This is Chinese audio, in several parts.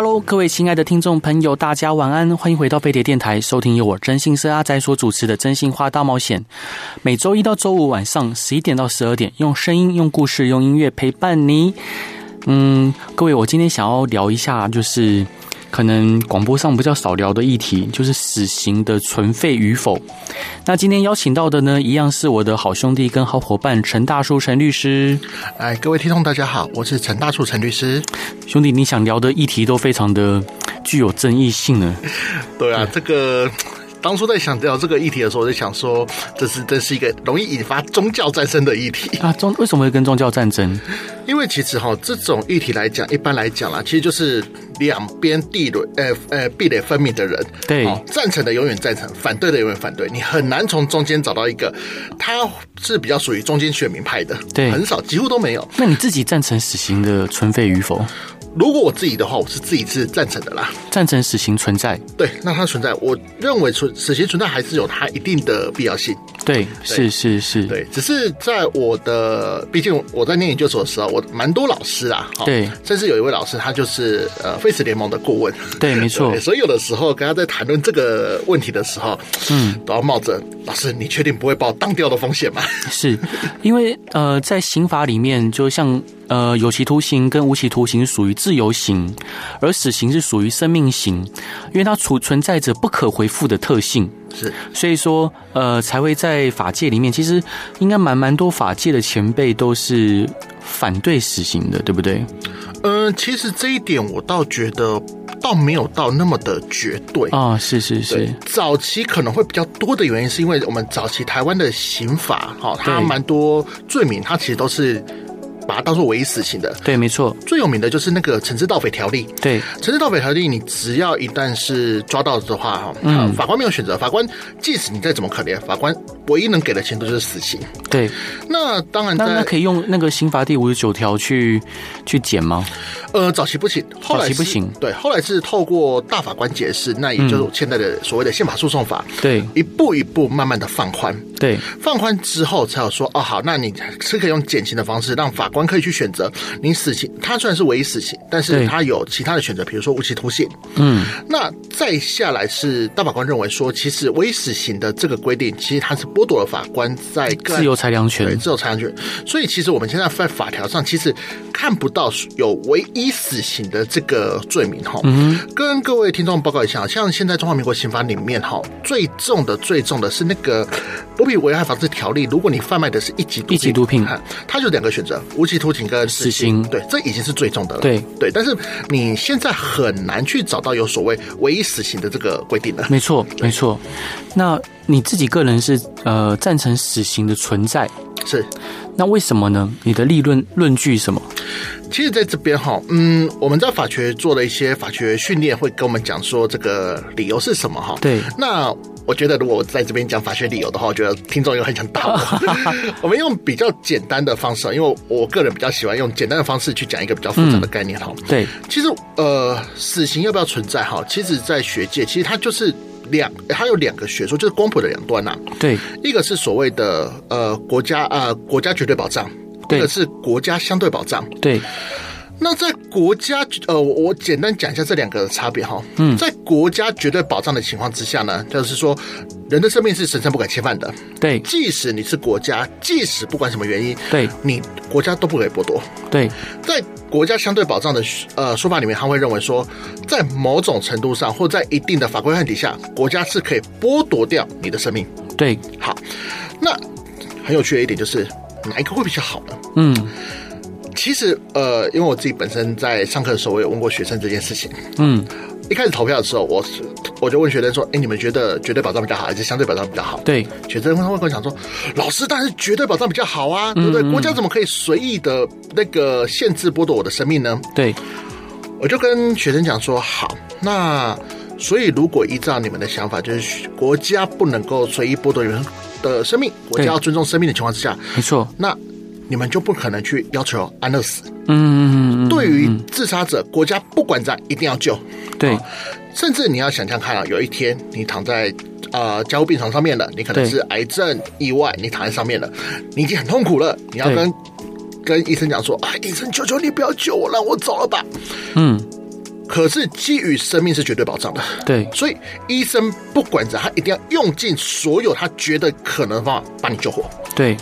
Hello，各位亲爱的听众朋友，大家晚安，欢迎回到飞碟电台，收听由我真心社阿仔所主持的《真心话大冒险》。每周一到周五晚上十一点到十二点，用声音、用故事、用音乐陪伴你。嗯，各位，我今天想要聊一下，就是。可能广播上比较少聊的议题，就是死刑的存废与否。那今天邀请到的呢，一样是我的好兄弟跟好伙伴陈大树陈律师。哎，各位听众大家好，我是陈大树陈律师。兄弟，你想聊的议题都非常的具有争议性呢。对啊，这个。当初在想聊这个议题的时候，我就想说，这是这是一个容易引发宗教战争的议题啊。宗为什么会跟宗教战争？因为其实哈，这种议题来讲，一般来讲啦，其实就是两边地垒，呃呃，壁垒分明的人。对，赞成的永远赞成，反对的永远反对。你很难从中间找到一个，他是比较属于中间选民派的。对，很少，几乎都没有。那你自己赞成死刑的存废与否？如果我自己的话，我是自己是赞成的啦，赞成死刑存在。对，那它存在，我认为存死刑存在还是有它一定的必要性。对，是是是，对，只是在我的，毕竟我在念研究所的时候，我蛮多老师啊，对，甚至有一位老师，他就是呃 Face 联盟的顾问。对，没错。所以有的时候跟他在谈论这个问题的时候，嗯，都要冒着老师，你确定不会把我当掉的风险吗？是因为呃，在刑法里面，就像。呃，有期徒刑跟无期徒刑属于自由刑，而死刑是属于生命刑，因为它存存在着不可回复的特性，是，所以说呃才会在法界里面，其实应该蛮蛮多法界的前辈都是反对死刑的，对不对？嗯、呃，其实这一点我倒觉得倒没有到那么的绝对啊、哦，是是是，早期可能会比较多的原因，是因为我们早期台湾的刑法哈，它蛮多罪名，它其实都是。把它当做唯一死刑的，对，没错。最有名的就是那个《惩治盗匪条例》。对，《惩治盗匪条例》，你只要一旦是抓到的话，哈，嗯，法官没有选择，法官即使你再怎么可怜，法官唯一能给的钱都是死刑。对，那当然，那可以用那个刑法第五十九条去去减吗？呃，早期不行，后来早期不行。对，后来是透过大法官解释，那也就是现在的所谓的宪法诉讼法，对，一步一步慢慢的放宽。对，放宽之后才有说，哦，好，那你是可以用减刑的方式让法官。可以去选择你死刑，他虽然是唯一死刑，但是他有其他的选择，比如说无期徒刑。嗯，那再下来是大法官认为说，其实唯一死刑的这个规定，其实它是剥夺了法官在自由裁量权，对，自由裁量权。所以其实我们现在在法条上其实看不到有唯一死刑的这个罪名哈。嗯，跟各位听众报告一下，像现在中华民国刑法里面哈，最重的最重的是那个毒品危害防治条例，如果你贩卖的是一级毒品，一级毒品，它就两个选择，无期徒刑跟死刑，对，这已经是最重的了。对对，但是你现在很难去找到有所谓唯一死刑的这个规定了。没错，没错。那你自己个人是呃赞成死刑的存在？是。那为什么呢？你的立论论据什么？其实在这边哈，嗯，我们在法学做了一些法学训练，会跟我们讲说这个理由是什么哈。对。那我觉得如果我在这边讲法学理由的话，我觉得听众又很想打我。我们用比较简单的方式，因为我个人比较喜欢用简单的方式去讲一个比较复杂的概念哈、嗯。对。其实呃，死刑要不要存在哈？其实，在学界，其实它就是两，它有两个学说，就是光谱的两端呐。对。一个是所谓的呃国家啊、呃、国家绝对保障。一个是国家相对保障。对，那在国家呃，我简单讲一下这两个的差别哈。嗯，在国家绝对保障的情况之下呢，就是说人的生命是神圣不可侵犯的。对，即使你是国家，即使不管什么原因，对，你国家都不可以剥夺。对，在国家相对保障的呃说法里面，他会认为说，在某种程度上或在一定的法规范底下，国家是可以剥夺掉你的生命。对，好，那很有趣的一点就是。哪一个会比较好呢？嗯，其实呃，因为我自己本身在上课的时候，我有问过学生这件事情。嗯，一开始投票的时候，我我就问学生说：“哎，你们觉得绝对保障比较好，还是相对保障比较好？”对，学生会跟我讲说：“老师，当然是绝对保障比较好啊，对不对？国家怎么可以随意的那个限制剥夺我的生命呢？”对，我就跟学生讲说：“好，那所以如果依照你们的想法，就是国家不能够随意剥夺人的生命，国家要尊重生命的情况之下，没错，那你们就不可能去要求安乐死。嗯嗯嗯，对于自杀者，国家不管怎样一定要救。对，甚至你要想象看啊，有一天你躺在呃加护病床上面了，你可能是癌症意外，你躺在上面了，你已经很痛苦了，你要跟跟医生讲说啊，医生求求你不要救我，让我走了吧。嗯。可是基于生命是绝对保障的，对，所以医生不管着，他一定要用尽所有他觉得可能的方法把你救活。对，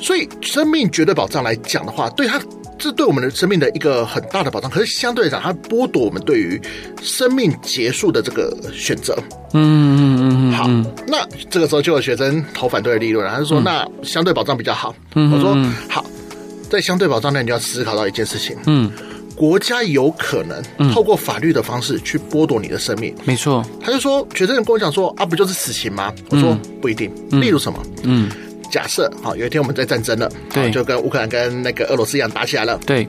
所以生命绝对保障来讲的话，对他这对我们的生命的一个很大的保障。可是相对来讲，它剥夺我们对于生命结束的这个选择。嗯嗯嗯嗯。好，那这个时候就有学生投反对的立论，他就说：“那相对保障比较好。”嗯，我说：“好，在相对保障内，你就要思考到一件事情。”嗯。国家有可能透过法律的方式去剥夺你的生命，没错。他就说，学生跟我讲说啊，不就是死刑吗？我说不一定。例如什么？嗯，假设好，有一天我们在战争了，对，就跟乌克兰跟那个俄罗斯一样打起来了，对。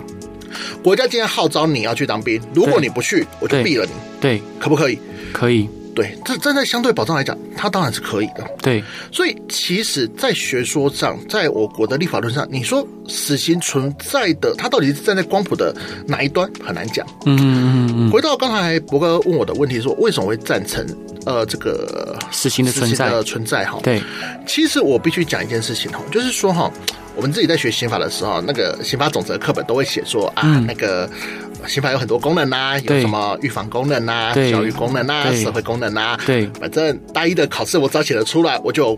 国家今天号召你要去当兵，如果你不去，我就毙了你，对，可不可以？可以。对，这站在相对保障来讲，它当然是可以的。对，所以其实，在学说上，在我国的立法论上，你说死刑存在的，它到底是站在光谱的哪一端，很难讲。嗯嗯嗯。回到刚才博哥问我的问题，说为什么会赞成呃这个死刑的存在的存在？哈，对，其实我必须讲一件事情哈，就是说哈，我们自己在学刑法的时候，那个刑法总则课本都会写说啊，嗯、那个。刑法有很多功能呐、啊，有什么预防功能呐、啊、教育功能呐、啊、社会功能呐、啊。对，反正大一的考试我只要写得出来，我就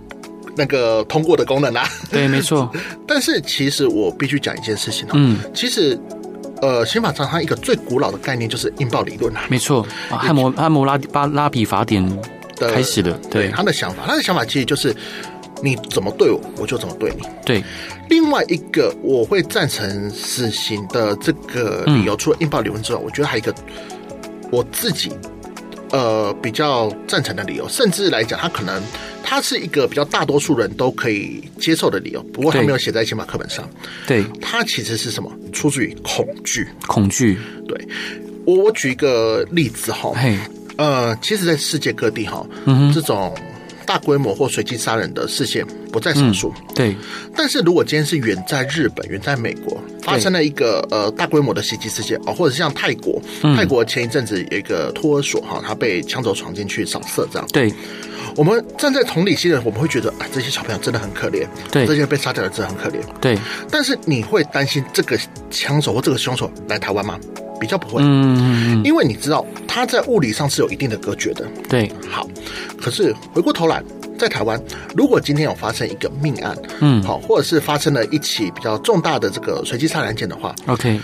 那个通过的功能啦、啊。对，没错。但是其实我必须讲一件事情哦。嗯。其实，呃，刑法上它一个最古老的概念就是应报理论啊。没错。汉谟汉谟拉巴拉比法典的开始的。对。他的想法，他的想法其实就是。你怎么对我，我就怎么对你。对，另外一个我会赞成死刑的这个理由，嗯、除了应报理论之外，我觉得还有一个我自己呃比较赞成的理由，甚至来讲，它可能它是一个比较大多数人都可以接受的理由。不过它没有写在刑法课本上。对，它其实是什么？出自于恐惧。恐惧。对，我我举一个例子哈。嘿，呃，其实，在世界各地哈，嗯，这种。大规模或随机杀人的事件不在少数，嗯，对。但是如果今天是远在日本、远在美国发生了一个呃大规模的袭击事件啊，或者是像泰国，嗯，泰国前一阵子有一个托儿所哈，他被枪手闯进去扫射这样。对，我们站在同理心的人，我们会觉得啊，这些小朋友真的很可怜，对，这些被杀掉的真的很可怜，对。但是你会担心这个枪手或这个凶手来台湾吗？比较不会，嗯，因为你知道他在物理上是有一定的隔绝的。对，好，可是回过头来，在台湾，如果今天有发生一个命案，嗯，好，或者是发生了一起比较重大的这个随机杀人案件的话，OK，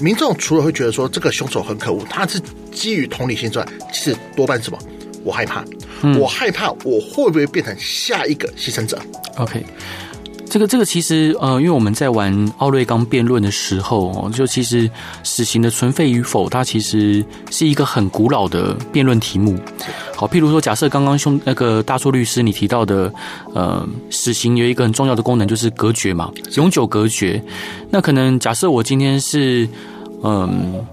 民众除了会觉得说这个凶手很可恶，他是基于同理心之外，其实多半是什么？我害怕，嗯，我害怕我会不会变成下一个牺牲者？OK。这个这个其实呃，因为我们在玩奥瑞冈辩论的时候哦，就其实死刑的存废与否，它其实是一个很古老的辩论题目。好，譬如说，假设刚刚兄那个大硕律师你提到的，呃，死刑有一个很重要的功能就是隔绝嘛，永久隔绝。那可能假设我今天是嗯、呃、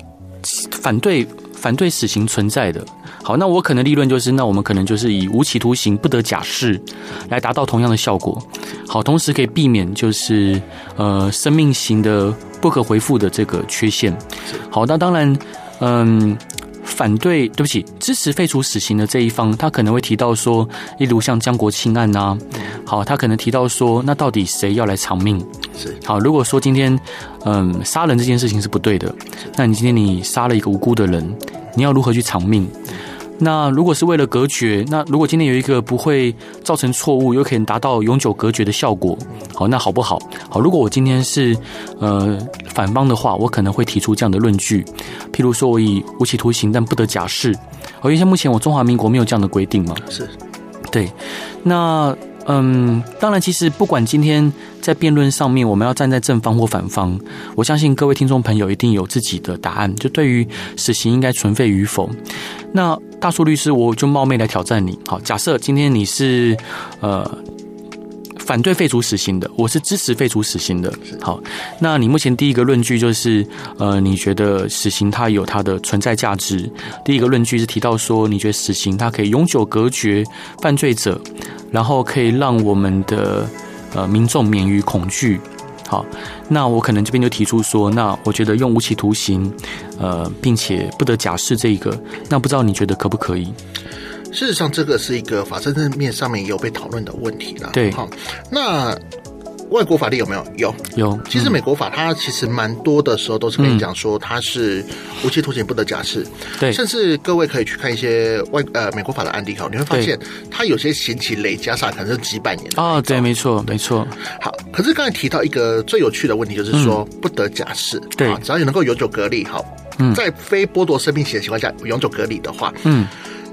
反对反对死刑存在的。好，那我可能立论就是，那我们可能就是以无期徒刑不得假释来达到同样的效果。好，同时可以避免就是呃生命型的不可回复的这个缺陷。好，那当然，嗯，反对，对不起，支持废除死刑的这一方，他可能会提到说，例如像江国庆案呐，好，他可能提到说，那到底谁要来偿命？是，好，如果说今天嗯杀人这件事情是不对的，那你今天你杀了一个无辜的人，你要如何去偿命？那如果是为了隔绝，那如果今天有一个不会造成错误，又可以达到永久隔绝的效果，好，那好不好？好，如果我今天是呃反方的话，我可能会提出这样的论据，譬如说我以无期徒刑但不得假释，而且目前我中华民国没有这样的规定嘛？是，对，那。嗯，当然，其实不管今天在辩论上面，我们要站在正方或反方，我相信各位听众朋友一定有自己的答案。就对于死刑应该存废与否，那大树律师，我就冒昧来挑战你。好，假设今天你是呃。反对废除死刑的，我是支持废除死刑的。好，那你目前第一个论据就是，呃，你觉得死刑它有它的存在价值。第一个论据是提到说，你觉得死刑它可以永久隔绝犯罪者，然后可以让我们的呃民众免于恐惧。好，那我可能这边就提出说，那我觉得用无期徒刑，呃，并且不得假释这一个，那不知道你觉得可不可以？事实上，这个是一个法政层面上面也有被讨论的问题了。对，好，那。外国法律有没有？有有。其实美国法它其实蛮多的时候都是跟你讲说它是无期徒刑不得假释。对。甚至各位可以去看一些外呃美国法的案例哈，你会发现它有些刑期累加上可能是几百年。哦，对，没错，没错。好，可是刚才提到一个最有趣的问题，就是说不得假释。对。只要你能够永久隔离，好，在非剥夺生命权的情况下永久隔离的话，嗯，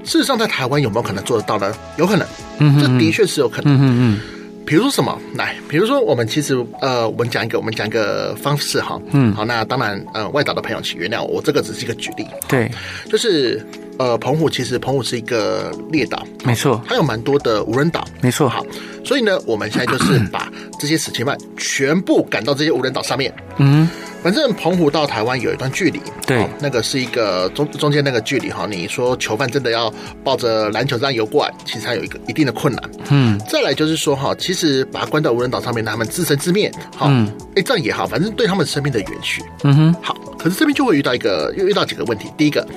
事实上在台湾有没有可能做得到呢？有可能。嗯，这的确是有可能。嗯嗯。比如说什么？来，比如说我们其实呃，我们讲一个，我们讲一个方式哈。嗯，好，那当然呃，外岛的朋友请原谅我，我这个只是一个举例。对，就是呃，澎湖其实澎湖是一个列岛，没错，它有蛮多的无人岛，没错。好，所以呢，我们现在就是 把这些死刑犯全部赶到这些无人岛上面。嗯。反正澎湖到台湾有一段距离，对，那个是一个中中间那个距离哈。你说囚犯真的要抱着篮球这样游过来，其实还有一个一定的困难。嗯，再来就是说哈，其实把他关到无人岛上面，让他们自生自灭，好，哎，这样也好，反正对他们生命的延续。嗯哼，好，可是这边就会遇到一个，又遇到几个问题。第一个，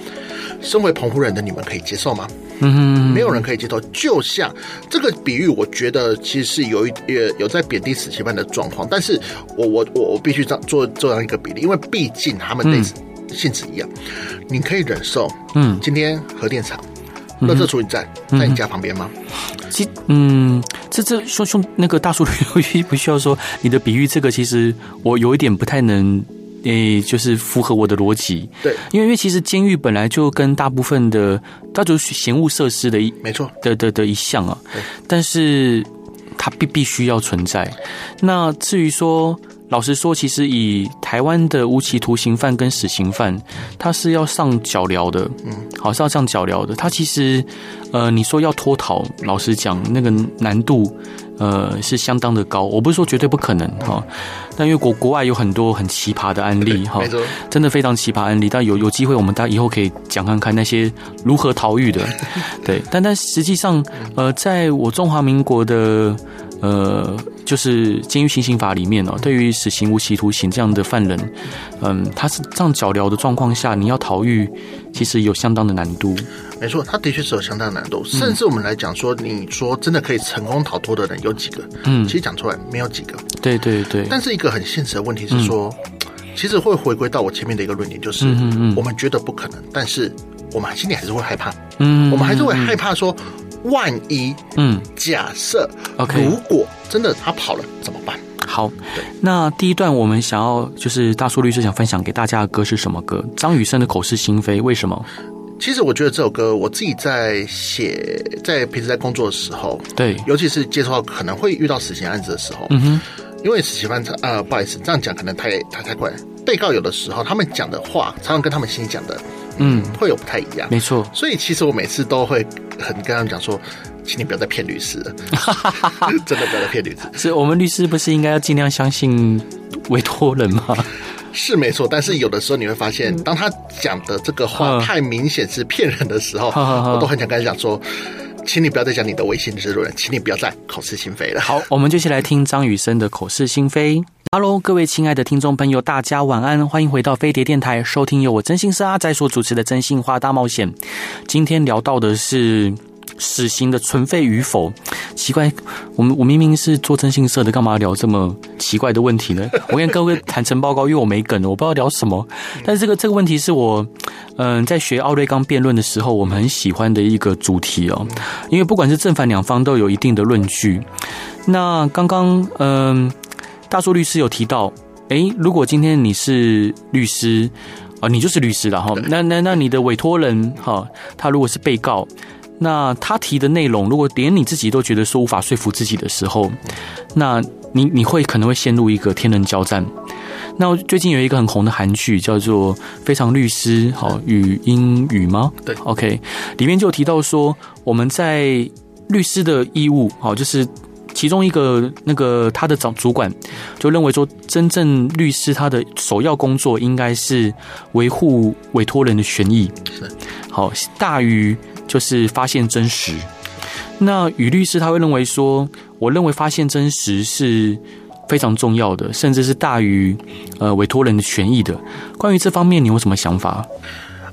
身为澎湖人的你们可以接受吗？嗯，没有人可以接受。就像这个比喻，我觉得其实是有一有有在贬低死刑犯的状况。但是我我我我必须这样做这样一个比例，因为毕竟他们的性质一样。你可以忍受，嗯，今天核电厂、那这处理站在你家旁边吗？其嗯，这这说兄那个大叔不需要说你的比喻，这个其实我有一点不太能。诶，就是符合我的逻辑，对，因为因为其实监狱本来就跟大部分的，它就是嫌恶设施的一，没错，的的的一项啊，但是它必必须要存在。那至于说，老实说，其实以台湾的无期徒刑犯跟死刑犯，他是要上脚镣的，嗯，好是要上脚镣的。他其实，呃，你说要脱逃，老实讲，那个难度。呃，是相当的高。我不是说绝对不可能哈，但因为国国外有很多很奇葩的案例哈，真的非常奇葩案例。但有有机会，我们大家以后可以讲看看那些如何逃狱的。对，但但实际上，呃，在我中华民国的。呃，就是监狱行刑法里面哦，对于死刑、无期徒刑这样的犯人，嗯，他是这样脚镣的状况下，你要逃狱，其实有相当的难度。没错，他的确是有相当的难度。甚至我们来讲说，你说真的可以成功逃脱的人有几个？嗯，其实讲出来没有几个。对对对。但是一个很现实的问题是说，其实会回归到我前面的一个论点，就是我们觉得不可能，但是我们心里还是会害怕。嗯，我们还是会害怕说。万一，嗯，假设，OK，如果真的他跑了怎么办？好，那第一段我们想要就是大叔律师想分享给大家的歌是什么歌？张雨生的《口是心非》，为什么？其实我觉得这首歌我自己在写，在平时在工作的时候，对，尤其是接触到可能会遇到死刑案子的时候，嗯哼，因为死刑犯呃，不好意思，这样讲可能太太太怪。被告有的时候他们讲的话，常常跟他们心里讲的。嗯，会有不太一样，没错。所以其实我每次都会很跟他们讲说，请你不要再骗律师了，真的不要再骗律师。是我们律师不是应该要尽量相信委托人吗？是没错，但是有的时候你会发现，当他讲的这个话太明显是骗人的时候，我都很想跟他讲说，请你不要再讲你的违心之论，请你不要再口是心非了。好，我们就先来听张雨生的口是心非。Hello，各位亲爱的听众朋友，大家晚安，欢迎回到飞碟电台，收听由我真心社阿仔所主持的《真心话大冒险》。今天聊到的是死刑的存废与否。奇怪，我们我明明是做征信社的，干嘛聊这么奇怪的问题呢？我跟各位坦诚报告，因为我没梗，我不知道聊什么。但是这个这个问题是我嗯、在学奥瑞冈辩论的时候，我们很喜欢的一个主题哦。因为不管是正反两方都有一定的论据。那刚刚嗯。大叔律师有提到，诶，如果今天你是律师啊，你就是律师了哈。那那那你的委托人哈，他如果是被告，那他提的内容，如果连你自己都觉得说无法说服自己的时候，那你你会可能会陷入一个天人交战。那最近有一个很红的韩剧叫做《非常律师》好与英语吗？对，OK，里面就有提到说，我们在律师的义务好就是。其中一个那个他的长主管就认为说，真正律师他的首要工作应该是维护委托人的权益，是好大于就是发现真实。那与律师他会认为说，我认为发现真实是非常重要的，甚至是大于呃委托人的权益的。关于这方面，你有什么想法？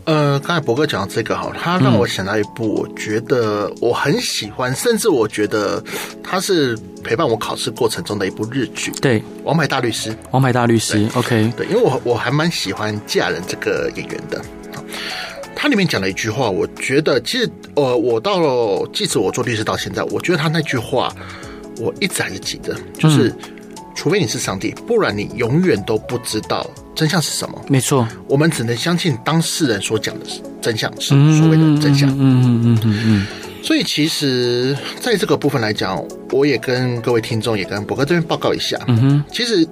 呃，刚才博哥讲的这个哈，他让我想到一部，我觉得我很喜欢，甚至我觉得他是陪伴我考试过程中的一部日剧。对，《王牌大律师》。王牌大律师，OK。对，因为我我还蛮喜欢嫁人这个演员的。他里面讲了一句话，我觉得其实呃，我到了即使我做律师到现在，我觉得他那句话我一直还是记得，就是。嗯除非你是上帝，不然你永远都不知道真相是什么。没错，我们只能相信当事人所讲的真相是所谓的真相。嗯嗯嗯嗯嗯，嗯。所以其实在这个部分来讲，我也跟各位听众，也跟博哥这边报告一下。嗯哼，其实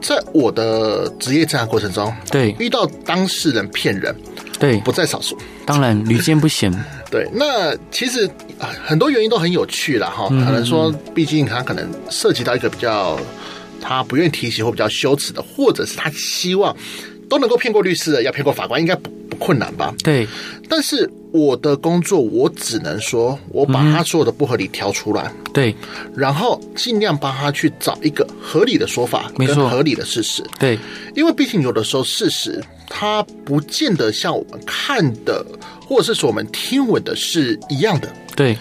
在我的职业生涯过程中，对遇到当事人骗人，对不在少数。当然屡见不鲜。对，那其实很多原因都很有趣了哈。可能说，毕竟他可能涉及到一个比较。他不愿意提起或比较羞耻的，或者是他希望都能够骗过律师的，要骗过法官，应该不不困难吧？对。但是我的工作，我只能说，我把他所有的不合理挑出来，对，然后尽量帮他去找一个合理的说法，跟合理的事实，对。因为毕竟有的时候事实它不见得像我们看的，或者是说我们听闻的是一样的。对，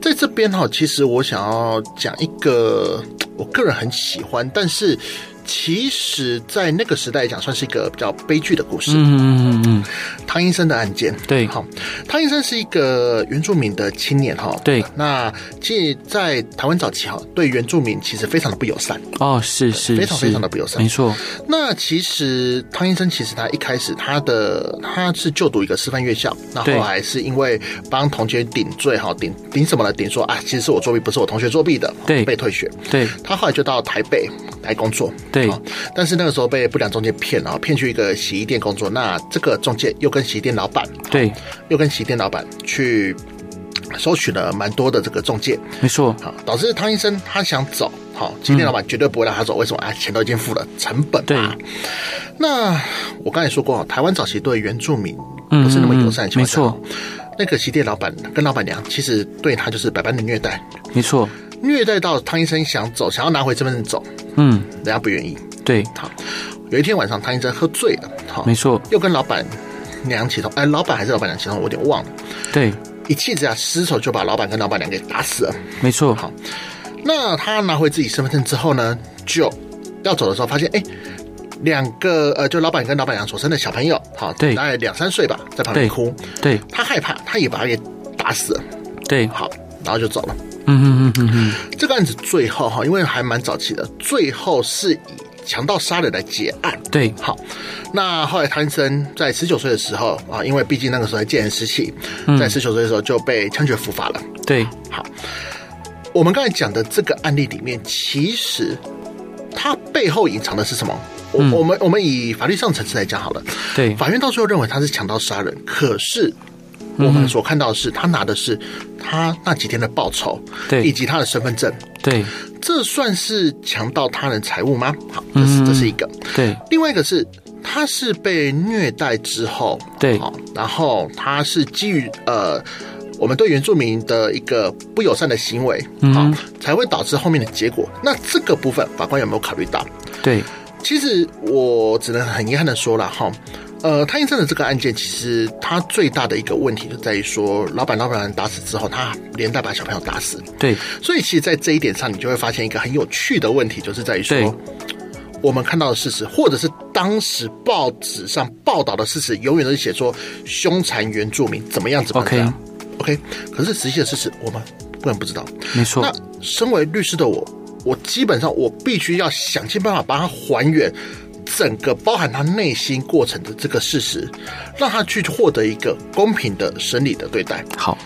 在这边哈，其实我想要讲一个我个人很喜欢，但是。其实，在那个时代讲，算是一个比较悲剧的故事。嗯嗯嗯嗯，汤医生的案件。对，好，汤医生是一个原住民的青年哈。对，那其实在台湾早期哈，对原住民其实非常的不友善。哦，是是，非常非常的不友善。没错。那其实汤医生其实他一开始他的他是就读一个师范院校，那后来是因为帮同学顶罪哈，顶顶什么呢？顶说啊，其实是我作弊，不是我同学作弊的，对，被退学。对，他后来就到台北来工作。对，但是那个时候被不良中介骗了，骗去一个洗衣店工作。那这个中介又跟洗衣店老板，对，又跟洗衣店老板去收取了蛮多的这个中介，没错。好，导致汤医生他想走，好，洗衣店老板绝对不会让他走。为什么啊？钱都已经付了，成本。对。那我刚才说过，台湾早期对原住民不是那么友善，没错。那个洗衣店老板跟老板娘其实对他就是百般的虐待，没错。虐待到汤医生想走，想要拿回身份证走，嗯，人家不愿意。对，好，有一天晚上汤医生喝醉了，好，没错，又跟老板娘起头，哎，老板还是老板娘起头，我有点忘了。对，一气之下失手就把老板跟老板娘给打死了。没错，好，那他拿回自己身份证之后呢，就要走的时候发现，哎，两个呃，就老板跟老板娘所生的小朋友，好，对，大概两三岁吧，在旁边哭，对，他害怕，他也把他给打死了。对，好，然后就走了。嗯嗯嗯嗯嗯，这个案子最后哈，因为还蛮早期的，最后是以强盗杀人来结案。对，好，那后来汤英伸在十九岁的时候啊，因为毕竟那个时候还见贤思齐，在十九岁的时候就被枪决伏法了。对，好，我们刚才讲的这个案例里面，其实它背后隐藏的是什么？我我们我们以法律上层次来讲好了。对，法院到最后认为他是强盗杀人，可是。我们所看到的是，他拿的是他那几天的报酬，对，以及他的身份证，对，这算是强盗他人财物吗？好，这是这是一个，对。另外一个是，他是被虐待之后，对，好，然后他是基于呃，我们对原住民的一个不友善的行为，好，才会导致后面的结果。那这个部分，法官有没有考虑到？对，其实我只能很遗憾的说了，哈。呃，汤英伸的这个案件，其实他最大的一个问题就在于说，老板老板人打死之后，他连带把小朋友打死。对，所以其实，在这一点上，你就会发现一个很有趣的问题，就是在于说，我们看到的事实，或者是当时报纸上报道的事实，永远都是写说凶残原住民怎么样怎么样。OK，OK，可是实际的事实，我们根本不知道。没错。那身为律师的我，我基本上我必须要想尽办法把它还原。整个包含他内心过程的这个事实，让他去获得一个公平的审理的对待。好，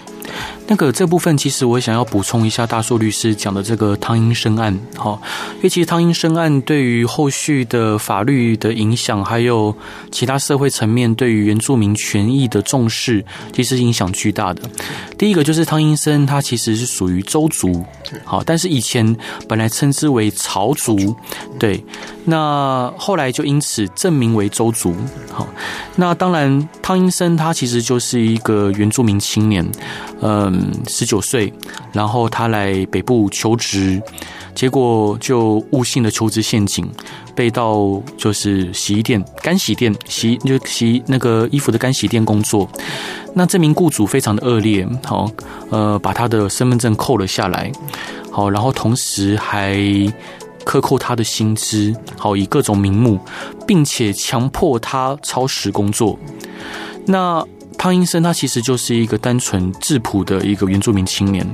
那个这部分其实我想要补充一下，大树律师讲的这个汤英生案，好，因为其实汤英生案对于后续的法律的影响，还有其他社会层面对于原住民权益的重视，其实影响巨大的。第一个就是汤英生，他其实是属于周族，好，但是以前本来称之为朝族，对，那后来就因此证明为周族，好，那当然汤英生他其实就是一个原住民青年，嗯。嗯，十九岁，然后他来北部求职，结果就误信了求职陷阱，被到就是洗衣店、干洗店洗就洗那个衣服的干洗店工作。那这名雇主非常的恶劣，好，呃，把他的身份证扣了下来，好，然后同时还克扣他的薪资，好，以各种名目，并且强迫他超时工作。那汤英生他其实就是一个单纯质朴的一个原住民青年，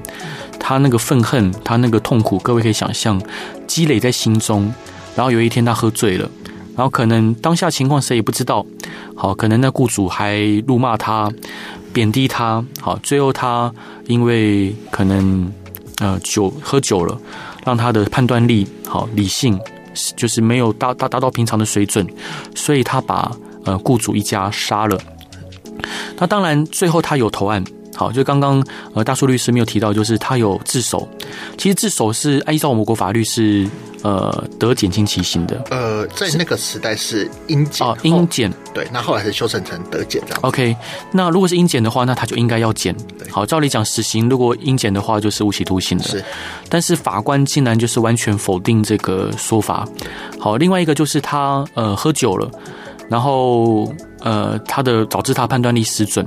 他那个愤恨，他那个痛苦，各位可以想象，积累在心中。然后有一天他喝醉了，然后可能当下情况谁也不知道，好，可能那雇主还辱骂他，贬低他，好，最后他因为可能呃酒喝酒了，让他的判断力好理性就是没有达达达到平常的水准，所以他把呃雇主一家杀了。那当然，最后他有投案，好，就刚刚呃大树律师没有提到，就是他有自首。其实自首是按照我们国法律是呃得减轻其刑的。呃，在那个时代是应减哦，应减对，那后来是修正成得减这样。OK，那如果是应减的话，那他就应该要减。好，照理讲死刑如果应减的话，就是无期徒刑的。是，但是法官竟然就是完全否定这个说法。好，另外一个就是他呃喝酒了。然后，呃，他的导致他判断力失准，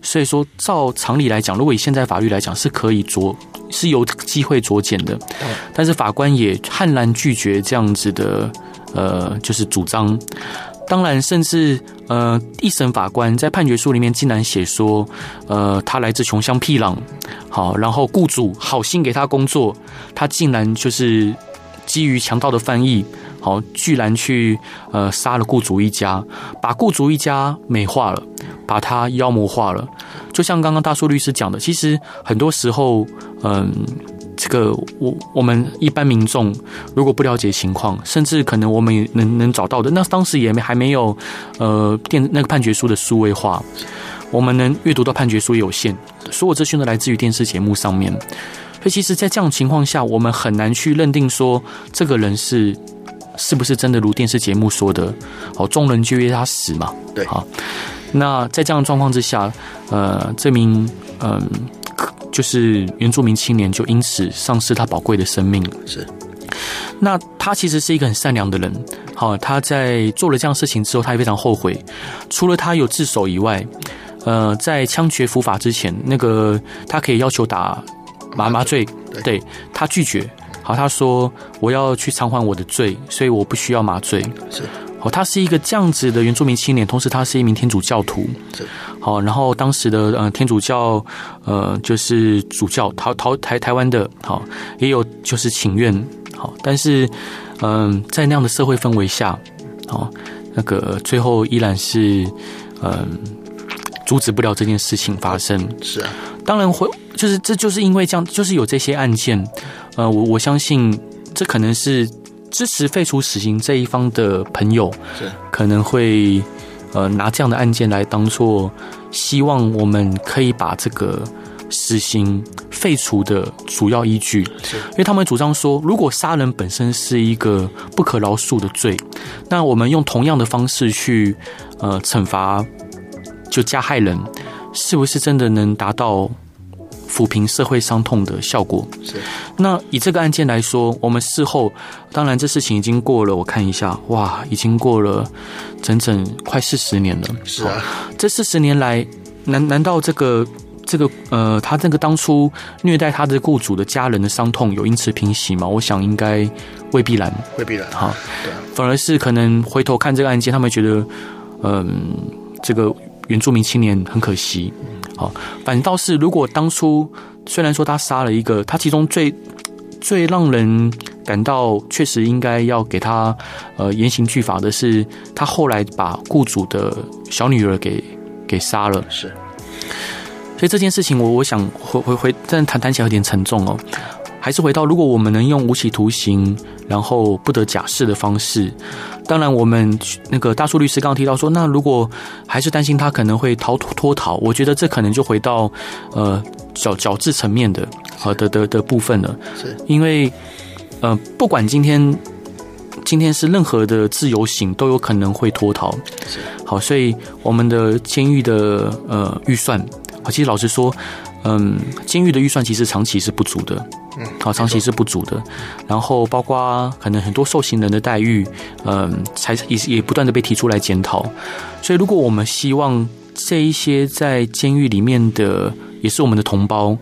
所以说照常理来讲，如果以现在法律来讲，是可以酌，是有机会酌减的。但是法官也悍然拒绝这样子的，呃，就是主张。当然，甚至呃，一审法官在判决书里面竟然写说，呃，他来自穷乡僻壤，好，然后雇主好心给他工作，他竟然就是基于强盗的翻译。好，居然去呃杀了雇主一家，把雇主一家美化了，把他妖魔化了。就像刚刚大树律师讲的，其实很多时候，嗯，这个我我们一般民众如果不了解情况，甚至可能我们也能能找到的，那当时也没还没有呃电那个判决书的数位化，我们能阅读到判决书有限，所有资讯都来自于电视节目上面。所以，其实，在这样情况下，我们很难去认定说这个人是。是不是真的如电视节目说的？好，众人皆曰他死嘛？对，好。那在这样的状况之下，呃，这名嗯、呃，就是原住民青年就因此丧失他宝贵的生命。是。那他其实是一个很善良的人。好，他在做了这样事情之后，他也非常后悔。除了他有自首以外，呃，在枪决伏法之前，那个他可以要求打麻麻醉，对，对他拒绝。好，他说我要去偿还我的罪，所以我不需要麻醉。是，好，他是一个这样子的原住民青年，同时他是一名天主教徒。是，好，然后当时的呃天主教呃就是主教逃逃台台湾的，好也有就是请愿，好，但是嗯、呃、在那样的社会氛围下，好那个最后依然是嗯、呃、阻止不了这件事情发生。是啊，当然会，就是这就是因为这样，就是有这些案件。呃，我我相信这可能是支持废除死刑这一方的朋友，可能会呃拿这样的案件来当做希望我们可以把这个死刑废除的主要依据，因为他们主张说，如果杀人本身是一个不可饶恕的罪，那我们用同样的方式去呃惩罚就加害人，是不是真的能达到？抚平社会伤痛的效果是。那以这个案件来说，我们事后，当然这事情已经过了，我看一下，哇，已经过了整整快四十年了。是啊，这四十年来，难难道这个这个呃，他这个当初虐待他的雇主的家人的伤痛有因此平息吗？我想应该未必然，未必然。哈，对啊，反而是可能回头看这个案件，他们觉得，嗯，这个原住民青年很可惜。好，反倒是如果当初虽然说他杀了一个，他其中最最让人感到确实应该要给他呃严刑峻法的是，他后来把雇主的小女儿给给杀了。是，所以这件事情我，我我想回回回，但谈谈起来有点沉重哦。还是回到，如果我们能用无期徒刑，然后不得假释的方式，当然我们那个大树律师刚刚提到说，那如果还是担心他可能会逃脱脱逃，我觉得这可能就回到呃矫矫治层面的和的的的部分了。是，因为呃不管今天今天是任何的自由行，都有可能会脱逃。是，好，所以我们的监狱的呃预算，其实老实说，嗯，监狱的预算其实长期是不足的。嗯，好，长期是不足的，然后包括可能很多受刑人的待遇，嗯，才也也不断的被提出来检讨。所以，如果我们希望这一些在监狱里面的也是我们的同胞，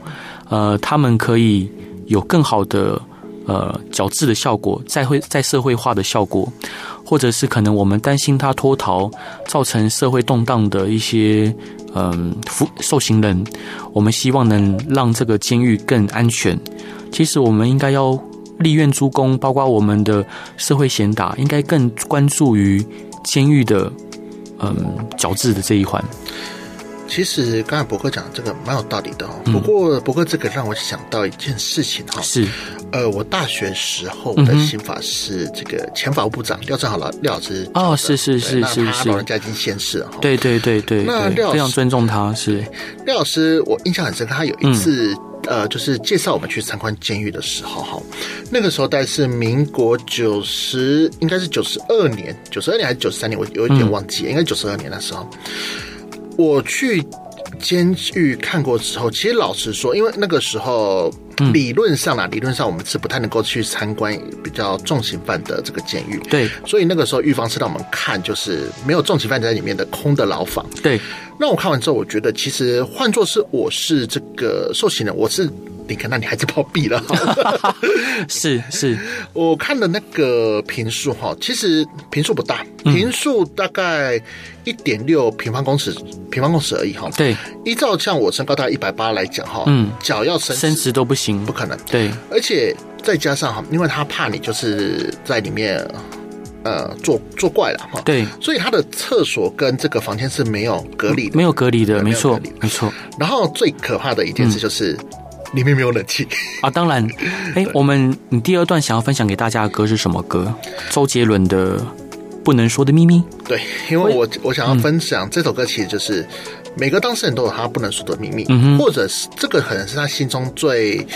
呃，他们可以有更好的呃矫治的效果，再会再社会化的效果，或者是可能我们担心他脱逃造成社会动荡的一些嗯服受刑人，我们希望能让这个监狱更安全。其实我们应该要立院诸公，包括我们的社会贤达，应该更关注于监狱的嗯矫治的这一环。其实刚才伯克讲的这个蛮有道理的哦。不过，不过这个让我想到一件事情哈，是。呃，我大学时候的刑法是这个前法务部长廖正好老廖老师哦，是是是是是，老人家已经仙逝了哈。对对对对，那廖老师非常尊重他，是。廖老师，我印象很深刻，他有一次。呃，就是介绍我们去参观监狱的时候，哈，那个时候大概是民国九十，应该是九十二年，九十二年还是九十三年，我有一点忘记，嗯、应该九十二年的时候，我去监狱看过之后，其实老实说，因为那个时候理论上啦，嗯、理论上我们是不太能够去参观比较重刑犯的这个监狱，对，所以那个时候狱方是让我们看，就是没有重刑犯在里面的空的牢房，对。那我看完之后，我觉得其实换作是我是这个受刑人，我是你看，那你还是暴毙了。是是，我看的那个平数哈，其实平数不大，平数大概一点六平方公尺，平方公尺而已哈。对，依照像我身高大概一百八来讲哈，嗯，脚要伸伸直都不行，不可能。对，而且再加上哈，因为他怕你就是在里面。呃，作作怪了哈，对，所以他的厕所跟这个房间是没有隔离的，没有隔离的，没错，没错。然后最可怕的一件事就是里面没有冷气啊！当然，哎，我们你第二段想要分享给大家的歌是什么歌？周杰伦的《不能说的秘密》。对，因为我我想要分享这首歌，其实就是每个当事人都有他不能说的秘密，嗯或者是这个可能是他心中最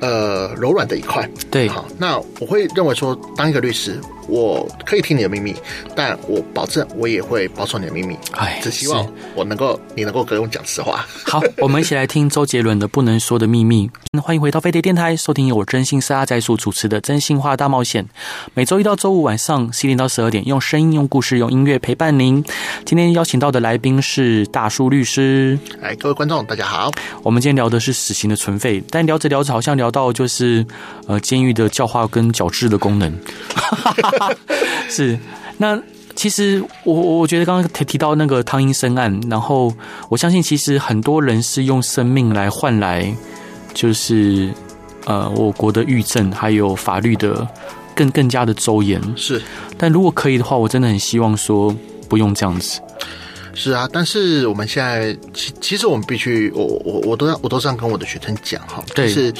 呃柔软的一块。对，好，那我会认为说，当一个律师。我可以听你的秘密，但我保证我也会保守你的秘密。哎，只希望我能够你能够跟我讲实话。好，我们一起来听周杰伦的《不能说的秘密》。欢迎回到飞碟电台，收听由我真心是阿宅所主持的《真心话大冒险》。每周一到周五晚上十一点到十二点，用声音、用故事、用音乐陪伴您。今天邀请到的来宾是大树律师。哎，各位观众，大家好。我们今天聊的是死刑的存废，但聊着聊着好像聊到就是呃监狱的教化跟矫治的功能。是，那其实我我觉得刚刚提提到那个汤英生案，然后我相信其实很多人是用生命来换来，就是呃我国的狱政还有法律的更更加的周延。是，但如果可以的话，我真的很希望说不用这样子。是啊，但是我们现在其其实我们必须，我我我都要我都这样跟我的学生讲哈，对，就是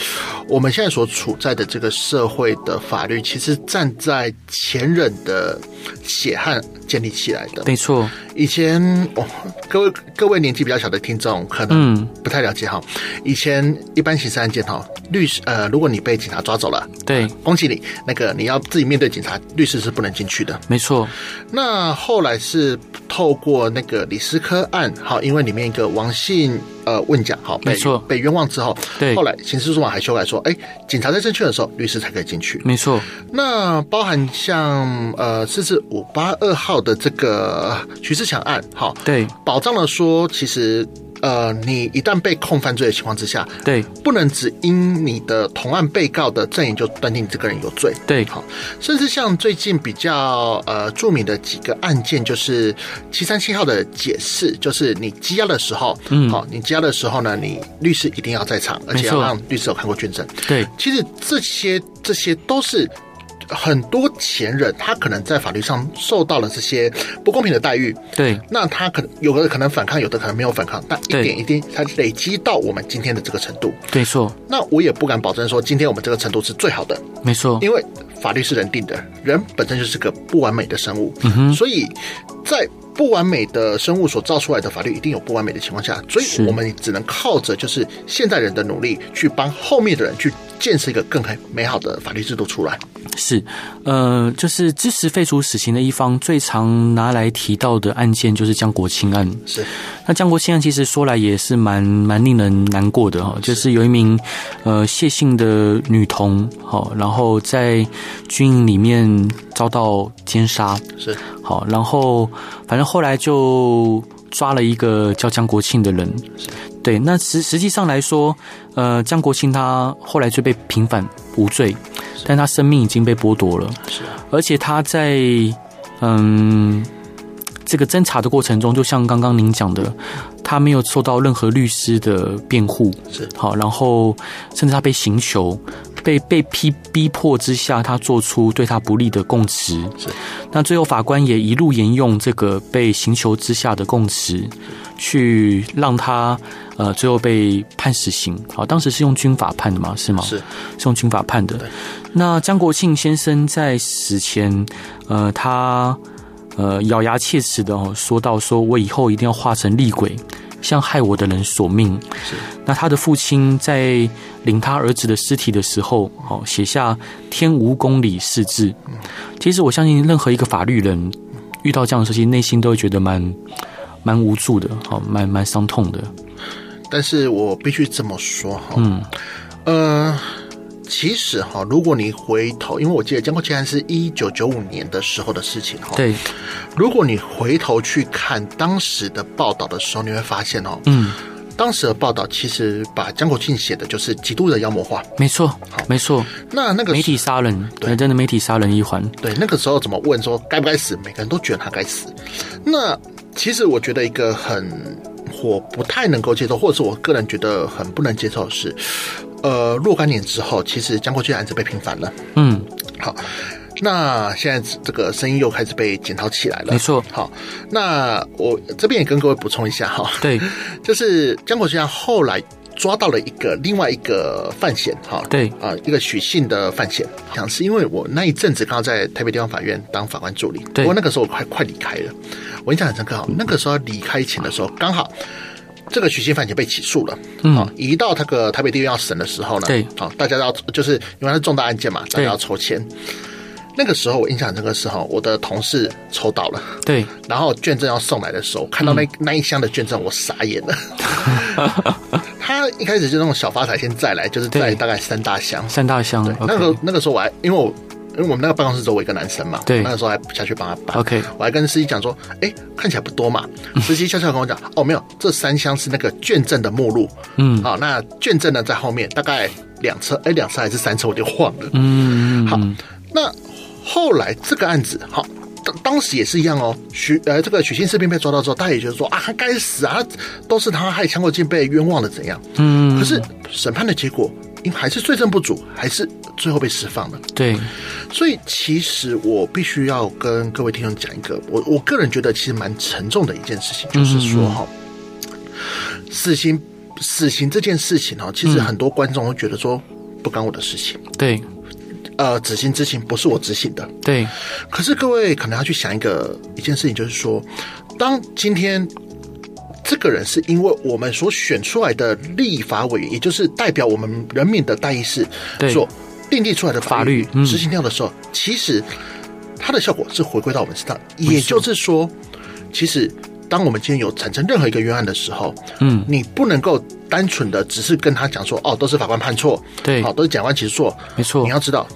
我们现在所处在的这个社会的法律，其实站在前人的血汗建立起来的，没错。以前哦，各位各位年纪比较小的听众可能不太了解哈，嗯、以前一般刑事案件哈，律师呃，如果你被警察抓走了，对，恭喜你，那个你要自己面对警察，律师是不能进去的，没错。那后来是透过那个。李斯科案，好，因为里面一个王姓呃问讲，好，没错，被冤枉之后，对，后来刑事诉讼法还修改说，哎，警察在正确的时候，律师才可以进去，没错。那包含像呃，四至五八二号的这个徐世强案，好，对，保障了说，其实。呃，你一旦被控犯罪的情况之下，对，不能只因你的同案被告的证言就断定你这个人有罪，对，好，甚至像最近比较呃著名的几个案件，就是七三七号的解释，就是你羁押的时候，嗯，好，你羁押的时候呢，你律师一定要在场，而且要让律师有看过卷证，对，其实这些这些都是很多前人他可能在法律上受到了这些不公平的待遇，对，那他可能有的可能反抗，有的可能没有反抗，但一点一滴，他累积到我们今天的这个程度，没错。那我也不敢保证说今天我们这个程度是最好的，没错，因为法律是人定的，人本身就是个不完美的生物，嗯哼，所以在。不完美的生物所造出来的法律一定有不完美的情况下，所以我们只能靠着就是现代人的努力去帮后面的人去建设一个更美好的法律制度出来。是，呃，就是支持废除死刑的一方最常拿来提到的案件就是江国庆案。是，那江国庆案其实说来也是蛮蛮令人难过的哈，就是有一名呃谢姓的女童，好，然后在军营里面遭到奸杀。是。好，然后反正后来就抓了一个叫江国庆的人，对，那实实际上来说，呃，江国庆他后来就被平反无罪，但他生命已经被剥夺了，是，而且他在嗯这个侦查的过程中，就像刚刚您讲的，他没有受到任何律师的辩护，是，好，然后甚至他被刑求。被被逼逼迫之下，他做出对他不利的供词。是，那最后法官也一路沿用这个被刑求之下的供词，去让他呃最后被判死刑。好，当时是用军法判的吗？是吗？是，是用军法判的。那张国庆先生在死前，呃，他呃咬牙切齿的哦说到：说我以后一定要化成厉鬼。向害我的人索命。是，那他的父亲在领他儿子的尸体的时候，哦，写下“天无公理”四字。其实我相信，任何一个法律人遇到这样的事情，内心都会觉得蛮蛮无助的，好，蛮蛮伤痛的。但是我必须这么说，哈，嗯，呃。其实哈，如果你回头，因为我记得江国庆案是一九九五年的时候的事情哈。对。如果你回头去看当时的报道的时候，你会发现哦，嗯，当时的报道其实把江国庆写的就是极度的妖魔化。没错，好，没错。那那个媒体杀人，对，真的媒体杀人一环。对，那个时候怎么问说该不该死？每个人都觉得他该死。那其实我觉得一个很我不太能够接受，或者是我个人觉得很不能接受的是。呃，若干年之后，其实江国庆案子被平反了。嗯，好，那现在这个声音又开始被检讨起来了。没错，好，那我这边也跟各位补充一下哈。对，就是江国庆案后来抓到了一个另外一个犯嫌哈。对啊，一个许姓的犯嫌，好像是因为我那一阵子刚好在台北地方法院当法官助理，对，不过那个时候我快快离开了。我印象很深刻哈，那个时候离开前的时候刚好。这个许姓犯已经被起诉了，嗯，移到那个台北地院要审的时候呢，对，好，大家要就是因为是重大案件嘛，大家要抽签。那个时候我印象，那个时候我的同事抽到了，对，然后卷证要送来的时候，看到那、嗯、那一箱的卷证，我傻眼了。他一开始就那种小发财先再来，就是带大概三大箱，三大箱。对那个那个时候我还因为我。因为我们那个办公室只有我一个男生嘛，对，那个时候还下去帮他搬。OK，我还跟司机讲说，哎，看起来不多嘛。司机悄悄跟我讲，哦，没有，这三箱是那个卷证的目录。嗯，好，那卷证呢在后面，大概两车，哎，两车还是三车，我就忘了。嗯，好，那后来这个案子，好，当当时也是一样哦。许呃，这个许姓士兵被抓到之后，大家也觉得说啊，他该死啊，都是他害江国庆被冤枉的怎样？嗯，可是审判的结果。因还是罪证不足，还是最后被释放了。对，所以其实我必须要跟各位听众讲一个，我我个人觉得其实蛮沉重的一件事情，就是说哈，死刑死刑这件事情哈，其实很多观众会觉得说不干我的事情。对，呃，执行执行不是我执行的。对，可是各位可能要去想一个一件事情，就是说，当今天。这个人是因为我们所选出来的立法委员，也就是代表我们人民的代议士所订立出来的法律执行掉的时候，其实它的效果是回归到我们身上。也就是说，其实当我们今天有产生任何一个冤案的时候，嗯，你不能够单纯的只是跟他讲说，哦，都是法官判错，对，好，都是检察官起诉错，没错。你要知道，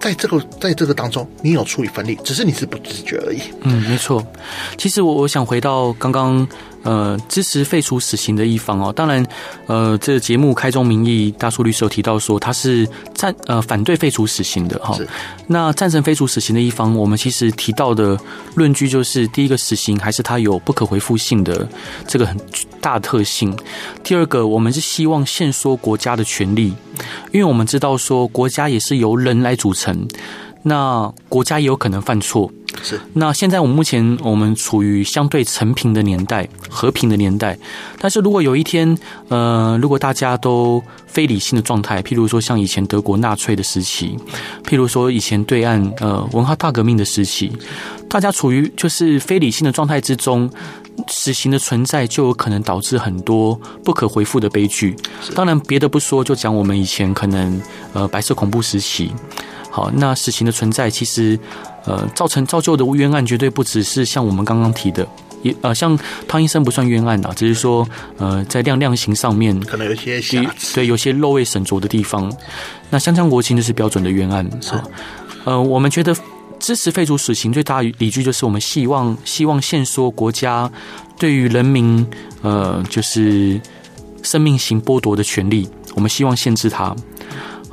在这个在这个当中，你有处理分力，只是你是不自觉而已。嗯，没错。其实我我想回到刚刚。呃，支持废除死刑的一方哦，当然，呃，这个节目开宗明义，大叔律师有提到说他是赞呃反对废除死刑的哈。那赞成废除死刑的一方，我们其实提到的论据就是：第一个，死刑还是它有不可回复性的这个很大特性；第二个，我们是希望限缩国家的权利，因为我们知道说国家也是由人来组成。那国家也有可能犯错。是。那现在我们目前我们处于相对成平的年代，和平的年代。但是如果有一天，呃，如果大家都非理性的状态，譬如说像以前德国纳粹的时期，譬如说以前对岸呃文化大革命的时期，大家处于就是非理性的状态之中，死刑的存在就有可能导致很多不可回复的悲剧。当然别的不说，就讲我们以前可能呃白色恐怖时期。好，那死刑的存在，其实，呃，造成造就的冤案绝对不只是像我们刚刚提的，也呃，像汤医生不算冤案啊，只是说，呃，在量量刑上面可能有些瑕疵，对，有些漏位审酌的地方。那香江国庆就是标准的冤案，是，呃，我们觉得支持废除死刑最大理据就是我们希望希望限缩国家对于人民呃就是生命刑剥夺的权利，我们希望限制它。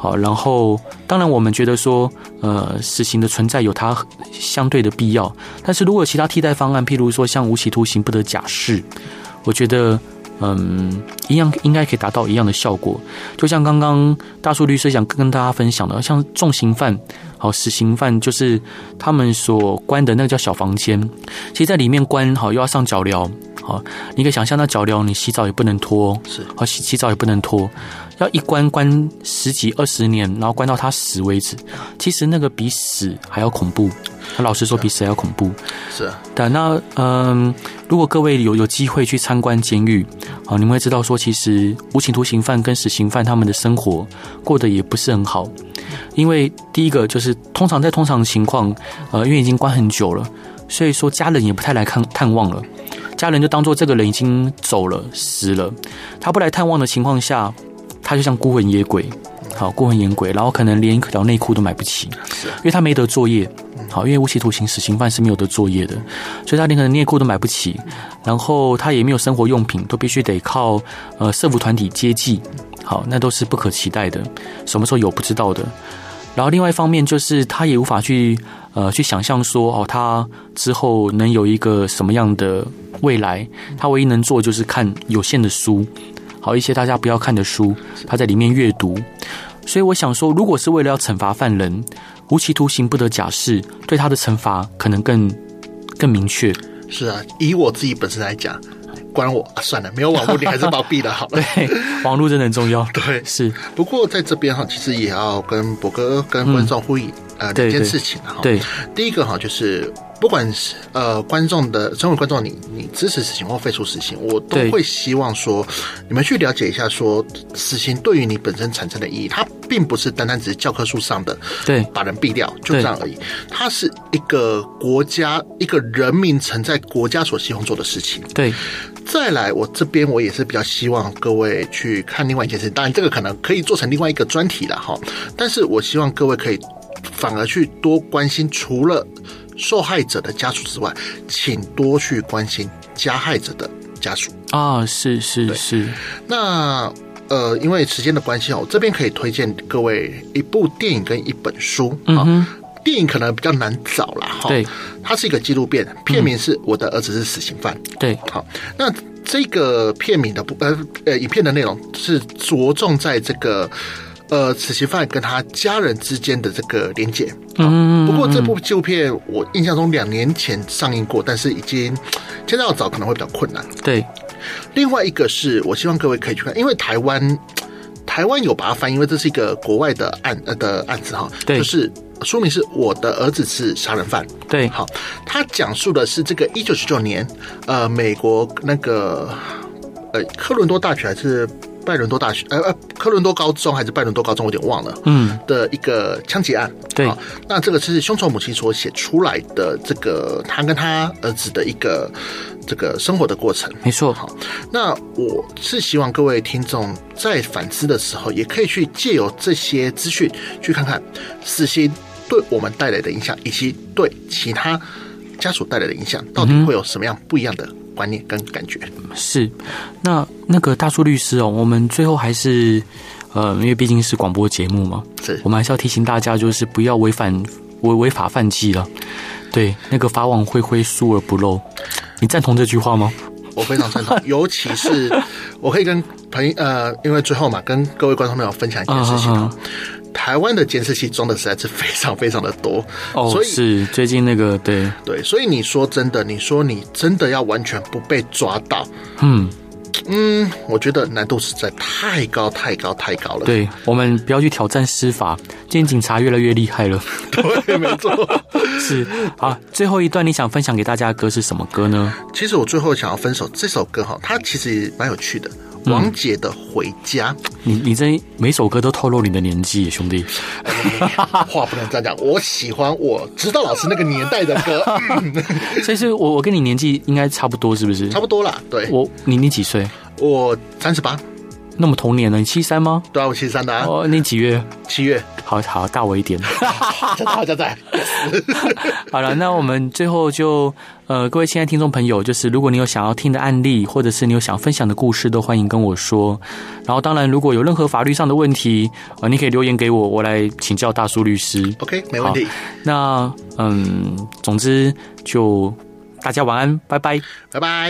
好，然后当然我们觉得说，呃，死刑的存在有它相对的必要，但是如果其他替代方案，譬如说像无期徒刑不得假释，我觉得，嗯，一样应该可以达到一样的效果。就像刚刚大树律师想跟大家分享的，像重刑犯，好，死刑犯就是他们所关的那个叫小房间，其实在里面关好又要上脚镣，好，你可以想象那脚镣，你洗澡也不能脱，是，好，洗洗澡也不能脱。要一关关十几二十年，然后关到他死为止。其实那个比死还要恐怖。他老实说，比死还要恐怖。是。但那嗯，如果各位有有机会去参观监狱，啊，你们会知道说，其实无期徒刑犯跟死刑犯他们的生活过得也不是很好。因为第一个就是通常在通常情况，呃，因为已经关很久了，所以说家人也不太来看探望了。家人就当做这个人已经走了死了，他不来探望的情况下。他就像孤魂野鬼，好，孤魂野鬼，然后可能连一条内裤都买不起，因为他没得作业，好，因为无期徒刑死刑犯是没有得作业的，所以他连可能内裤都买不起，然后他也没有生活用品，都必须得靠呃社服团体接济，好，那都是不可期待的，什么时候有不知道的。然后另外一方面就是他也无法去呃去想象说哦，他之后能有一个什么样的未来，他唯一能做就是看有限的书。好一些大家不要看的书，他在里面阅读，所以我想说，如果是为了要惩罚犯人，无期徒刑不得假释，对他的惩罚可能更更明确。是啊，以我自己本身来讲，关我、啊、算了，没有网络，你还是把我毙了好了。对，网络真的很重要。对，是。不过在这边哈，其实也要跟博哥跟观众呼吁、嗯、呃两件事情哈。对，第一个哈就是。不管是呃观众的，身为观众，你你支持死刑或废除死刑，我都会希望说，你们去了解一下，说死刑对于你本身产生的意义，它并不是单单只是教科书上的，对，把人毙掉就这样而已，它是一个国家一个人民曾在国家所希望做的事情。对，再来，我这边我也是比较希望各位去看另外一件事，当然这个可能可以做成另外一个专题了哈，但是我希望各位可以反而去多关心除了。受害者的家属之外，请多去关心加害者的家属啊！是是是。那呃，因为时间的关系哦，我这边可以推荐各位一部电影跟一本书啊。嗯、电影可能比较难找了哈。对，它是一个纪录片，片名是我的儿子是死刑犯。对，好，那这个片名的不呃呃，影片的内容是着重在这个。呃，死刑犯跟他家人之间的这个连结。嗯，不过这部纪录片我印象中两年前上映过，但是已经现在要找可能会比较困难。对，另外一个是我希望各位可以去看，因为台湾台湾有把它翻译，因为这是一个国外的案呃的案子哈。对，就是说明是我的儿子是杀人犯。对，好，他讲述的是这个一九九九年，呃，美国那个呃科伦多大学还是。拜伦多大学，呃呃，科伦多高中还是拜伦多高中，我有点忘了。嗯，的一个枪击案。对，那这个是凶手母亲所写出来的，这个他跟他儿子的一个这个生活的过程。没错。好，那我是希望各位听众在反思的时候，也可以去借由这些资讯，去看看死刑对我们带来的影响，以及对其他家属带来的影响，到底会有什么样不一样的观念跟感觉？是，那那个大树律师哦，我们最后还是呃，因为毕竟是广播节目嘛，是我们还是要提醒大家，就是不要违反违违法犯纪了。对，那个法网恢恢，疏而不漏。你赞同这句话吗？我非常赞同，尤其是我可以跟朋友呃，因为最后嘛，跟各位观众朋友分享一件事情啊。台湾的监视器装的实在是非常非常的多哦，所以是最近那个对对，所以你说真的，你说你真的要完全不被抓到，嗯。嗯，我觉得难度实在太高、太高、太高了。对，我们不要去挑战司法，今天警察越来越厉害了。对，没错，是。好，最后一段你想分享给大家的歌是什么歌呢？其实我最后想要分手这首歌哈，它其实蛮有趣的。王姐的《回家》，你你这每首歌都透露你的年纪，兄弟。话不能这样讲，我喜欢我知道老师那个年代的歌。所以是我我跟你年纪应该差不多，是不是？差不多啦，对。我你你几岁？我三十八。那么同年呢？你七三吗？对啊，我七三的啊。哦，你几月？七月。好好大我一点。加在加在。好了，那我们最后就呃，各位亲爱的听众朋友，就是如果你有想要听的案例，或者是你有想分享的故事，都欢迎跟我说。然后，当然如果有任何法律上的问题，呃，你可以留言给我，我来请教大叔律师。OK，没问题。那嗯，总之就大家晚安，拜拜，拜拜。